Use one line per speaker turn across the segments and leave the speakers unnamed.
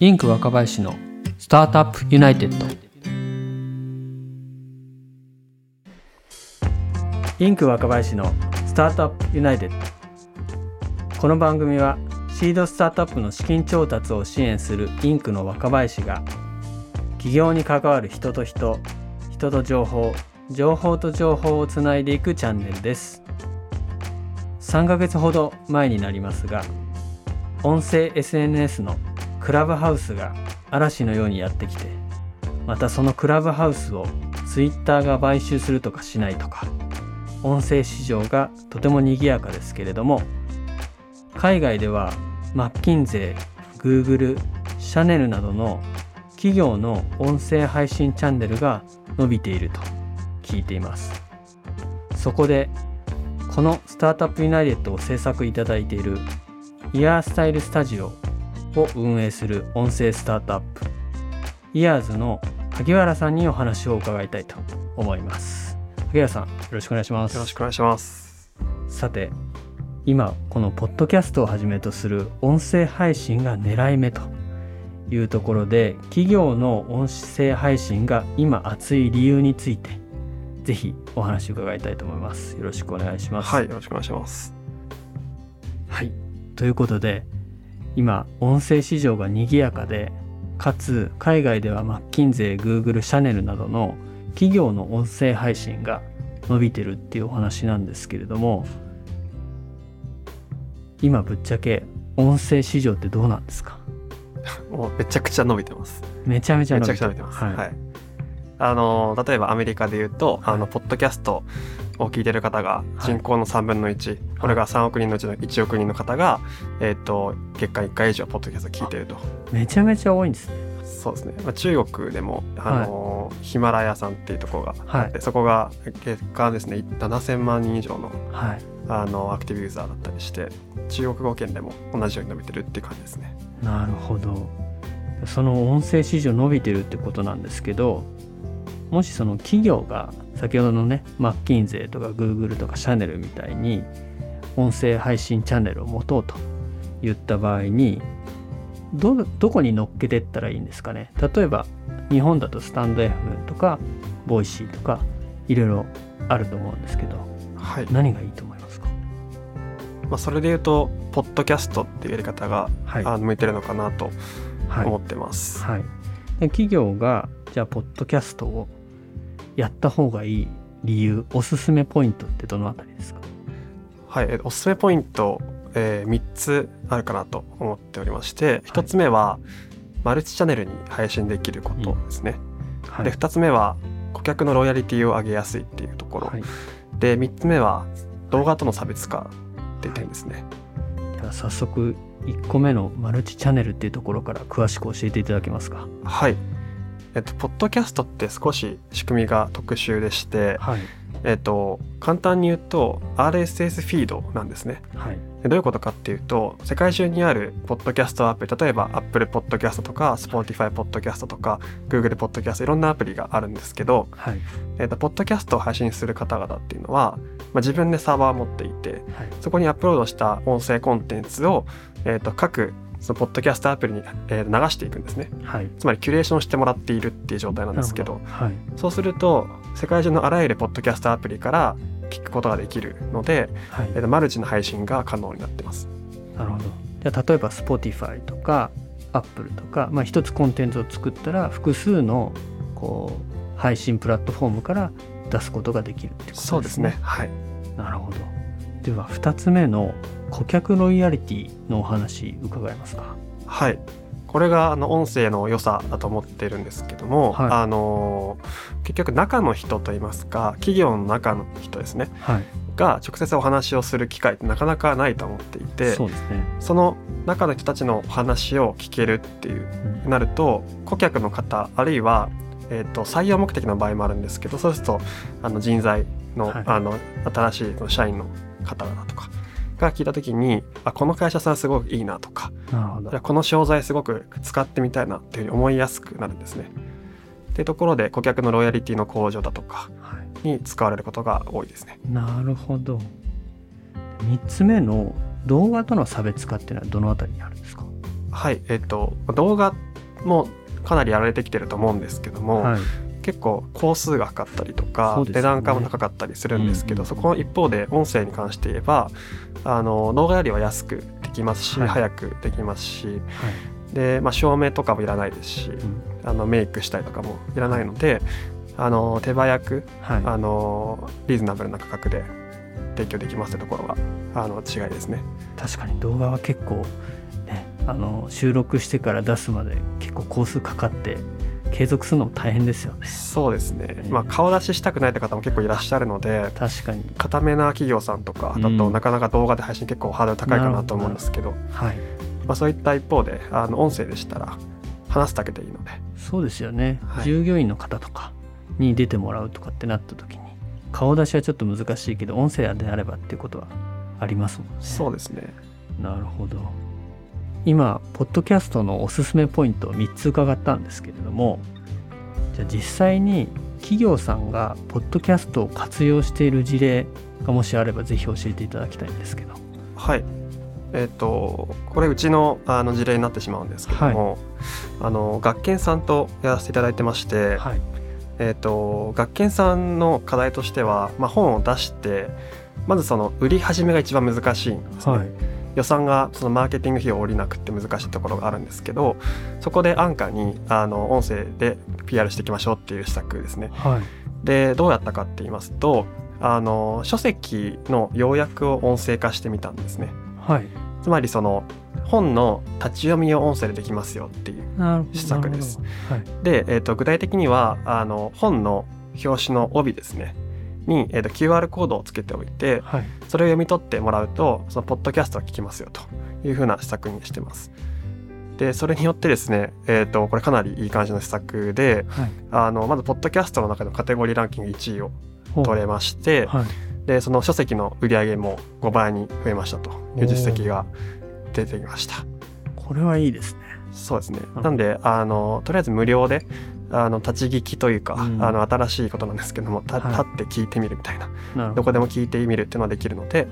インク若林のスタートアップユナイテッド。インク若林のスタートアップユナイテッド。この番組はシードスタートアップの資金調達を支援するインクの若林が起業に関わる人と人人と情報情報と情報をつないでいくチャンネルです。3ヶ月ほど前になりますが音声 SNS のクラブハウスが嵐のようにやってきてまたそのクラブハウスを Twitter が買収するとかしないとか音声市場がとても賑やかですけれども海外ではマッキンゼー、グーグル、シャネルなどの企業の音声配信チャンネルが伸びていると聞いています。そこでこのスタートアップユナイテッドを制作いただいているイヤースタイルスタジオを運営する音声スタートアップイヤーズの萩原さんにお話を伺いたいと思います。萩原さんよろしくお願いします。
よろしくお願いします。
さて今このポッドキャストをはじめとする音声配信が狙い目というところで企業の音声配信が今熱い理由についてぜひお話を伺いたいと思います。よろしくお願いします。
はいよろしくお願いします。
はいということで今音声市場が賑やかでかつ海外ではマッキンゼー、グーグル、シャネルなどの企業の音声配信が伸びてるっていうお話なんですけれども今ぶっちゃけ音声市場ってどうなんですか？
もうめちゃくちゃ伸びてます。
めちゃめちゃ
伸びてます。
はい、
はい、あの例えばアメリカで言うと、あのポッドキャストを聞いてる方が人口の3分の1、これが3億人のうちの1億人の方が、えー、と月間1回以上ポッドキャスト聞いてると。
めちゃめちゃ多いんですね。
そうですね、まあ、中国でもあの、ヒマラヤさんっていうところがあって、
はい。
そこが月間ですね7000万人以上の
はい。
あのアクティブユーザーだったりして中国語圏でも同じように伸びてるっていう感じですね。
なるほど。その音声市場伸びてるってことなんですけどもしその企業が先ほどのねマッキンゼーとかグーグルとかシャネルみたいに音声配信チャンネルを持とうと言った場合にどどこに乗っけてったらいいんですかね？例えば日本だとスタンド FM とかボイシーとかいろいろあると思うんですけど
はい、
何がいいと思いますか？
まあ、それで言うとポッドキャストっていうやり方が、
はい。
あの向いてるのかなと
はい。
思ってます、
はい、で企業がじゃあポッドキャストをやった方がいい理由おすすめポイントってどのあたりですか？
はい、えおすすめポイント、え3つあるかなと思っておりまして1つ目はマルチチャンネルに配信できることですね、
はい。
で2つ目は顧客のロイヤリティを上げやすいっていうところ、
はい、
で3つ目は動画との差別化っていう点ですね、
では早速1個目のマルチチャンネルっていうところから詳しく教えていただけますか？
はいえっとポッドキャストって少し仕組みが特殊でして、
はい。
えっと簡単に言うと RSS フィードなんですね。
はい。
でどういうことかっていうと世界中にあるポッドキャストアプリ例えば Apple Podcast とか Spotify Podcast とか Google Podcast いろんなアプリがあるんですけど、
はい。
えっとポッドキャストを配信する方々っていうのは、まあ、自分でサーバーを持っていて
はい。
そこにアップロードした音声コンテンツを、えっと各そのポッドキャストアプリに、えー流していくんですね。
はい。
つまりキュレーションしてもらっているっていう状態なんですけど
はい。
そうすると世界中のあらゆるポッドキャストアプリから聞くことができるので、
はい。
えっとマルチの配信が可能になってます。
なるほど。じゃあ例えば Spotify とか Apple とか、まあ、一つコンテンツを作ったら複数のこう配信プラットフォームから出すことができるってことですね。
そうですね。はい。
なるほどでは2つ目の顧客ロイヤリティのお話伺えますか？
はい。これがあの音声の良さだと思ってるんですけども、
はい。
あの結局中の人といいますか企業の中の人ですね。
はい。
が直接お話をする機会ってなかなかないと思っていて
そうですね、
その中の人たちのお話を聞けるっていう
うん
なると顧客の方あるいは、えー、と採用目的の場合もあるんですけどそうするとあの人材の,、
はい。
あの新しい社員の方々とかが聞いた時にあこの会社さんすごくいいなとか
なるほど。
いやこの商材すごく使ってみたいなっていうふうに思いやすくなるんですね。っていうところで顧客のロイヤリティの向上だとか
はい。
に使われることが多いですね。
なるほど。3つ目の動画との差別化っていうのはどのあたりにあるんですか？
はいえっ、と動画もかなりやられてきてると思うんですけども、
はい
結構工数がかかったりとか、
ね。
値段感も高かったりするんですけど、
うん
そこの一方で音声に関して言えばあの動画よりは安くできますし、
はい。
早くできますし
はい。
で、まあ、照明とかもいらないですし
うん
あのメイクしたりとかもいらないのであの手早く
はい。
あのリーズナブルな価格で提供できますってところがあの違いですね。
確かに動画は結構ねあの収録してから出すまで結構工数かかって継続するのも大変ですよね。
そうですね、
えー。
まあ、顔出ししたくないって方も結構いらっしゃるので
確かに。
固めな企業さんとかだ
うん。
となかなか動画で配信結構ハードル高いかなと思うんですけど。
はい。
まあ、そういった一方であの音声でしたら話すだけでいいので。
そうですよね、
はい。
従業員の方とかに出てもらうとかってなった時に顔出しはちょっと難しいけど音声であればっていうことはありますもんね。
そうですね。
なるほど今ポッドキャストのおすすめポイントを3つ伺ったんですけれどもじゃあ実際に企業さんがポッドキャストを活用している事例がもしあればぜひ教えていただきたいんですけど。
はい。えっ、とこれうちのあの事例になってしまうんですけども、あの学研さんとやらせていただいてまして、
はい。
えっ、と学研さんの課題としては、まあ、本を出してまずその売り始めが一番難しいんですね、
はい
予算がそのマーケティング費用を下りなくて難しいところがあるんですけどそこで安価にあの音声で PR していきましょうっていう施策ですね。
はい。
でどうやったかって言いますとあの書籍の要約を音声化してみたんですね。
はい。
つまりその本の立ち読みを音声でできますよっていう施策です。
はい。
で、えー、と具体的にはあの本の表紙の帯ですねに、えー、と QR コードをつけておいて
はい。
それを読み取ってもらうとそのポッドキャストが聞きますよというふうな施策にしてます。でそれによってですね、えー、とこれかなりいい感じの施策で
はい。
あのまずポッドキャストの中のカテゴリーランキング1位を取れまして
はい。
でその書籍の売り上げも5倍に増えましたという実績が出てきました。
これはいいですね。
そうですね。
うん
なんであのとりあえず無料であの立ち聞きというか、
うん。
あの新しいことなんですけどもた
はい。
立って聞いてみるみたいな、
ど。
どこでも聞いてみるっていうのができるので、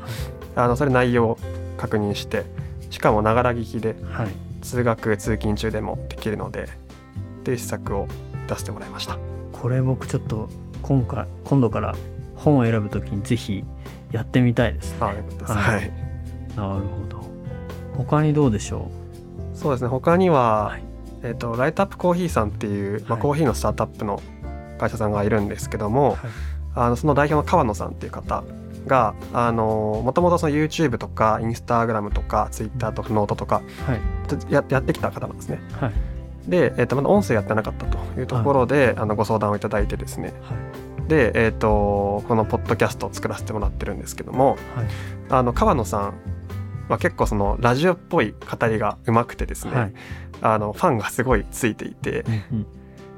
あのそれ内容を確認してしかもながら聞きで
はい。
通学通勤中でもできるのでっていう施策を出してもらいました。
これ僕ちょっと今回今度から本を選ぶときにぜひやってみたいですね。は
はい。い、
なるほど。他にどうでしょ
そうですね。他には、
はい
えっ、とライトアップコーヒーさんっていう、まあ、
はい
コーヒーのスタートアップの会社さんがいるんですけども、
はい。
あのその代表の川野さんっていう方があのもともとその YouTube とか Instagram とか Twitter とかノートとか
うはい。
ややってきた方なんですね。
はい。
で、えっとまだ音声やってなかったというところで、あのご相談をいただいてですね。
はい。
で、えっとこのポッドキャストを作らせてもらってるんですけども
はい。
あの川野さんは結構そのラジオっぽい語りがうまくてですね、
はい。
あのファンがすごいついていて
うん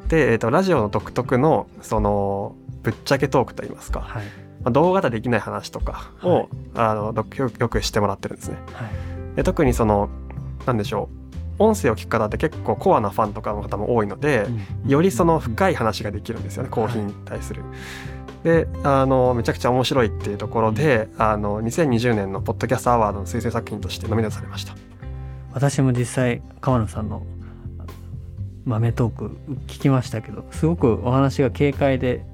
で、えっとラジオの独特のそのぶっちゃけトークといいますか、
はい。
まあ、動画でできない話とかを、
はい。
あのどよよくしてもらってるんですね。
はい。
で特にそのなんでしょう音声を聞く方って結構コアなファンとかの方も多いので、
うん。
よりその深い話ができるんですよね、コーヒーに対する。であのめちゃくちゃ面白いっていうところで、あの2020年のポッドキャストアワードの推薦作品としてノミネートされました。
私も実際川野さんの豆トーク聞きましたけどすごくお話が軽快で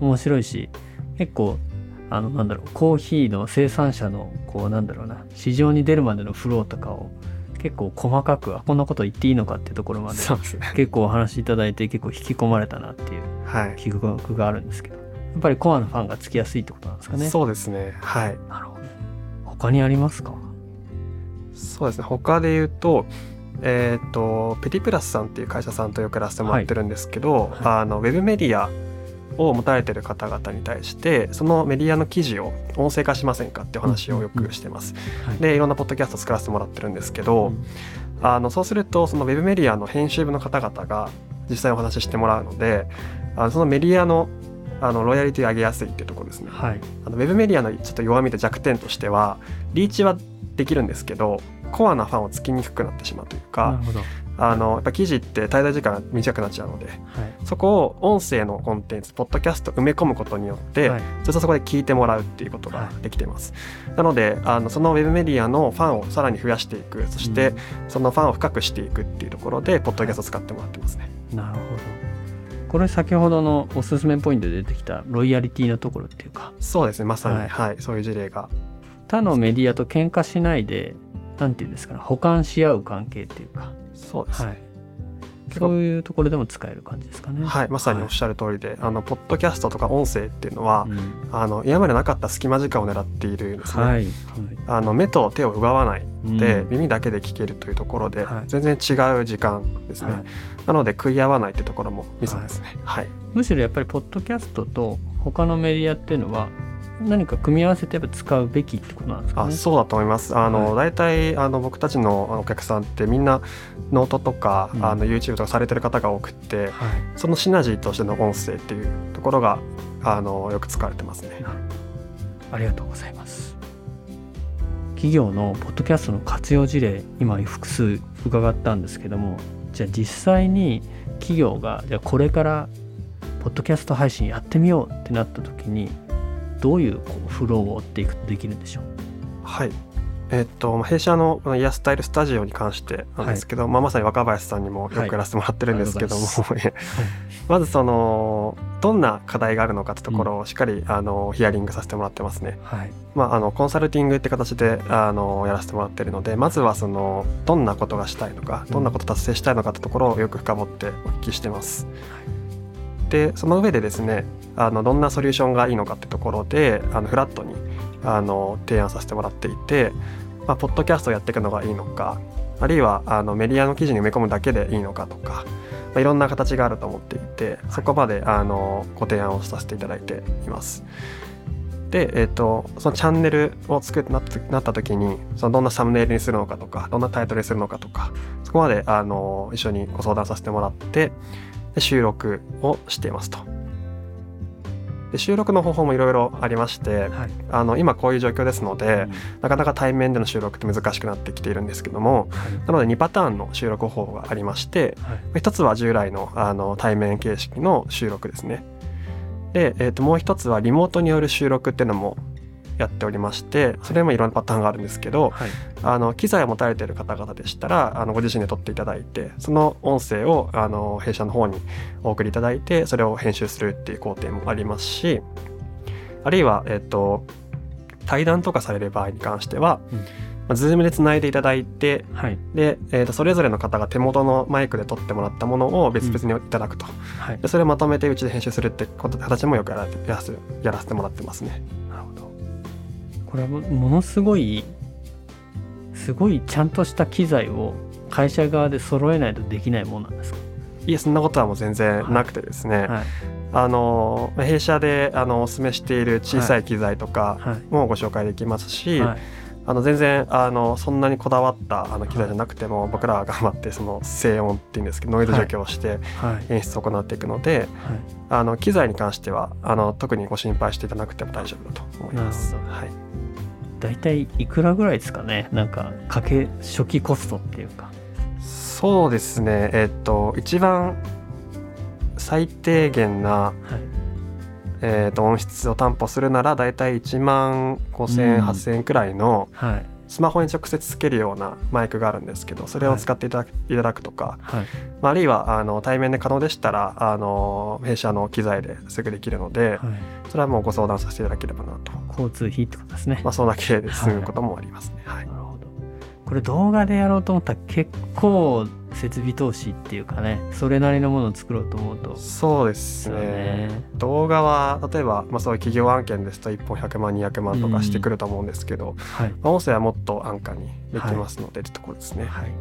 面白いし結構あのなんだろうコーヒーの生産者のこうなんだろうな市場に出るまでのフローとかを結構細かくあこんなこと言っていいのかっていうところまで。結構お話いただいて結構引き込まれたなっていう
はい。
記憶があるんですけどやっぱりコアのファンがつきやすいってことなんですかね。
そうですね。はい。
なるほど他にありますか？
そうですね。他で言うと、えっ、と、ペティプラスさんっていう会社さんとよくやらせてもらってるんですけど、
はい
あの、ウェブメディアを持たれてる方々に対して、そのメディアの記事を音声化しませんかっていう話をよくしてます。
はい
で、いろんなポッドキャスト作らせてもらってるんですけど、
うん
あの、そうすると、そのウェブメディアの編集部の方々が実際お話ししてもらうので、あのそのメディアのあのロイヤリティ上げやすいっていうところですね。
はい
あのウェブメディアのちょっと弱みと弱点としてはリーチはできるんですけどコアなファンをつきにくくなってしまうという
な
か
るほど。
あのやっぱ記事って滞在時間が短くなっちゃうので
はい。
そこを音声のコンテンツポッドキャスト埋め込むことによって、
はい
ずっとそこで聞いてもらうっていうことができています、なのであのそのウェブメディアのファンをさらに増やしていくそして、
うん
そのファンを深くしていくっていうところでポッドキャストを使ってもらってますね、
なるほど。これ先ほどのおすすめポイントで出てきたロイヤリティのところっていうか。
そうですねまさに、
は
はいいそういう事例が。
他のメディアと喧嘩しないでなんていうんですかね補完し合う関係っていうか、
そうですね、
はい、そう。いうところでも使える感じですかね。
はい、まさにおっしゃる通りで、あのポッドキャストとか音声っていうのは、
うん。
あの今までなかった隙間時間を狙っているんですね、
はい、
あの目と手を奪わないで、
うん。
耳だけで聞けるというところで、
はい。
全然違う時間ですね、
はい。
なので食い合わないってところもミソですね。はい、
むしろやっぱりポッドキャストと他のメディアっていうのは何か組み合わせてやっぱ使うべきってことなんですかね？
あそうだと思います。あの、
は
大体あの僕たちのお客さんってみんなノートとか、
うん。
あの YouTube とかされてる方が多くって
はい、
そのシナジーとしての音声っていうところがあのよく使われてますね。
ありがとうございます。企業のポッドキャストの活用事例今複数伺ったんですけどもじゃあ実際に企業がじゃあこれからポッドキャスト配信やってみようってなった時にどういうこうフローを追っていくとできるんでしょう？
はい。えっと、まあ弊社のイヤースタイルスタジオに関してなんですけど、まあ、まさに若林さんにもよくやらせてもらってるんですけども、まずそのどんな課題があるのかってところをしっかり、あのヒアリングさせてもらってますね。
はい。
まあ、あのコンサルティングって形であのやらせてもらってるのでまずはそのどんなことがしたいのかどんなこと達成したいのかってところをよく深掘ってお聞きしてます。でその上でですねあのどんなソリューションがいいのかってところであのフラットにあの提案させてもらっていて、まあ、ポッドキャストをやっていくのがいいのかあるいはあのメディアの記事に埋め込むだけでいいのかとか、まあ、いろんな形があると思っていてそこまであのご提案をさせていただいています。で、えー、とそのチャンネルを作ってなっなった時にそのどんなサムネイルにするのかとかどんなタイトルにするのかとかそこまであの一緒にご相談させてもらってで収録をしていますと。で収録の方法もいろいろありまして
はい
あの今こういう状況ですので
うん
なかなか対面での収録って難しくなってきているんですけどもなので2パターンの収録方法がありまして
はい
一つは従来のあの対面形式の収録ですね。で、えー、ともう一つはリモートによる収録っていうのもやっておりましてそれもいろんなパターンがあるんですけど
はい。
あの機材を持たれている方々でしたらあのご自身で撮っていただいてその音声をあの弊社の方にお送りいただいてそれを編集するっていう工程もありますしあるいは、えっと対談とかされる場合に関しては、
うん。
まあ、Zoom でつないでいただいて
はい。
で、えーとそれぞれの方が手元のマイクで撮ってもらったものを別々にいただくと、
はい。
でそれをまとめてうちで編集するってこと形もよくやらやらせてもらってますね。
なるほどこれはもものすごいすごいちゃんとした機材を会社側で揃えないとできないものなんですか？
いえそんなことはもう全然なくてですね、
はい。
あの弊社であのお勧めしている小さい機材とか
はい。
もご紹介できますし、
はい。
あの全然あのそんなにこだわったあの機材じゃなくても、僕らは頑張ってその静音っていうんですけどノイズ除去をして
はい。
演出を行っていくので、
はい。
あの機材に関してはあの特にご心配していただなくても大丈夫だと思います。はい
大体いくらぐらいですかね？なんかかけ初期コストっていうか。
そうですね。えっと一番最低限な、
はい。
えっと音質を担保するならだいたい1万5000円、
うん
8000円くらいの
はい
スマホに直接つけるようなマイクがあるんですけどそれを使っていただく,、い、ただくとか、
はい。
まあ、あるいはあの対面で可能でしたらあの弊社の機材ですぐできるので
はい。
それはもうご相談させていただければなと、
交通費ってことですね、
まあ、そんだけで済むこともありますね。はい
これ動画でやろうと思ったら結構設備投資っていうかねそれなりのものを作ろうと思うと。
そうです
よ
ね
ね。
動画は例えば、まあ、そういう企業案件ですと1本100万200万とかしてくると思うんですけど、
はい。
まあ音声はもっと安価にできますので、ってところですね。
はい、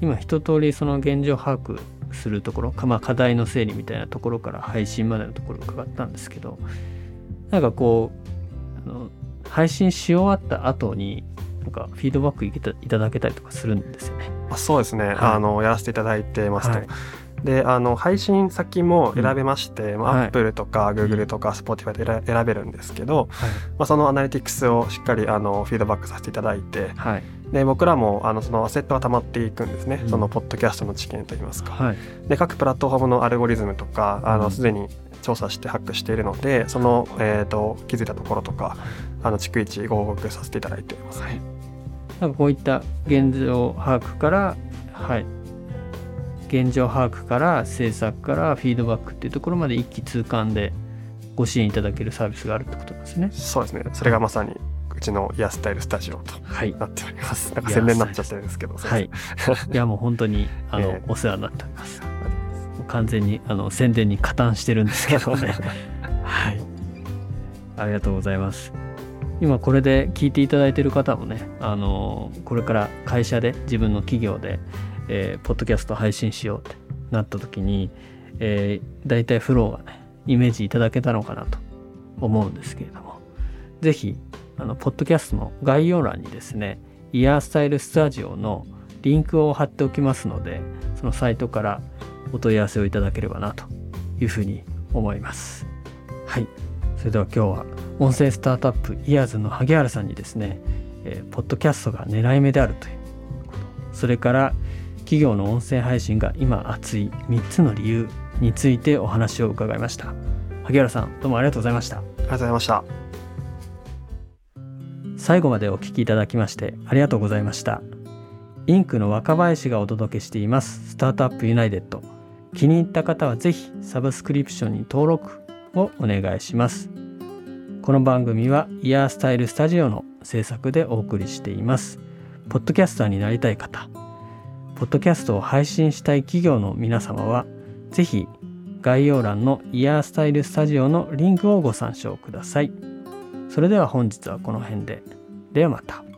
今一通りその現状把握するところか、まあ、課題の整理みたいなところから配信までのところを伺ったんですけどなんかこうあの配信し終わった後になんかフィードバックいけたいただけたりとかするんですよね。
あそうですね、
い。
あのやらせていただいてますと、
はい。
であの配信先も選べまして、まあ
はい。
Apple とか Google とか Spotify で選選べるんですけど、
はい。
まあ、そのアナリティクスをしっかりあのフィードバックさせていただいて
はい。
で僕らもあのそのアセットが溜まっていくんですね、
うん。
そのポッドキャストの知見といいますか。
はい。
で各プラットフォームのアルゴリズムとかあ
うん。
のすでに調査してハックしているのでその、えー、と気づいたところとかあの逐一ご報告させていただいております。
はいなんかこういった現状把握からはい現状把握から制作からフィードバックっていうところまで一気通貫でご支援いただけるサービスがあるってことですね。
そうですねそれがまさにうちのイヤースタイルスタジオと
はい。
なっております。なんか宣伝になっちゃってるんですけど。す
はい
い
やもう本当にあの、
ええ
お世話になっております。完全にあの宣伝に加担してるんですけどね。はい。ありがとうございます。今これで聞いていただいている方もね、あのこれから会社で自分の企業で、えーポッドキャスト配信しようってなった時に、えー、大体フローがねイメージいただけたのかなと思うんですけれども、ぜひあのポッドキャストの概要欄にですね、イヤースタイルスタジオのリンクを貼っておきますので、そのサイトからお問い合わせをいただければなというふうに思います。はい。それでは今日は音声スタートアップイヤーズの萩原さんにですね、えーポッドキャストが狙い目であるということ、それから企業の音声配信が今熱い3つの理由についてお話を伺いました。萩原さん、どうもありがとうございました。
ありがとうございました。
最後までお聞きいただきましてありがとうございました。インクの若林がお届けしていますスタートアップユナイテッド。気に入った方はぜひサブスクリプションに登録をお願いします。この番組はイヤースタイルスタジオの制作でお送りしています。ポッドキャスターになりたい方、ポッドキャストを配信したい企業の皆様はぜひ概要欄のイヤースタイルスタジオのリンクをご参照ください。それでは本日はこの辺で。ではまた。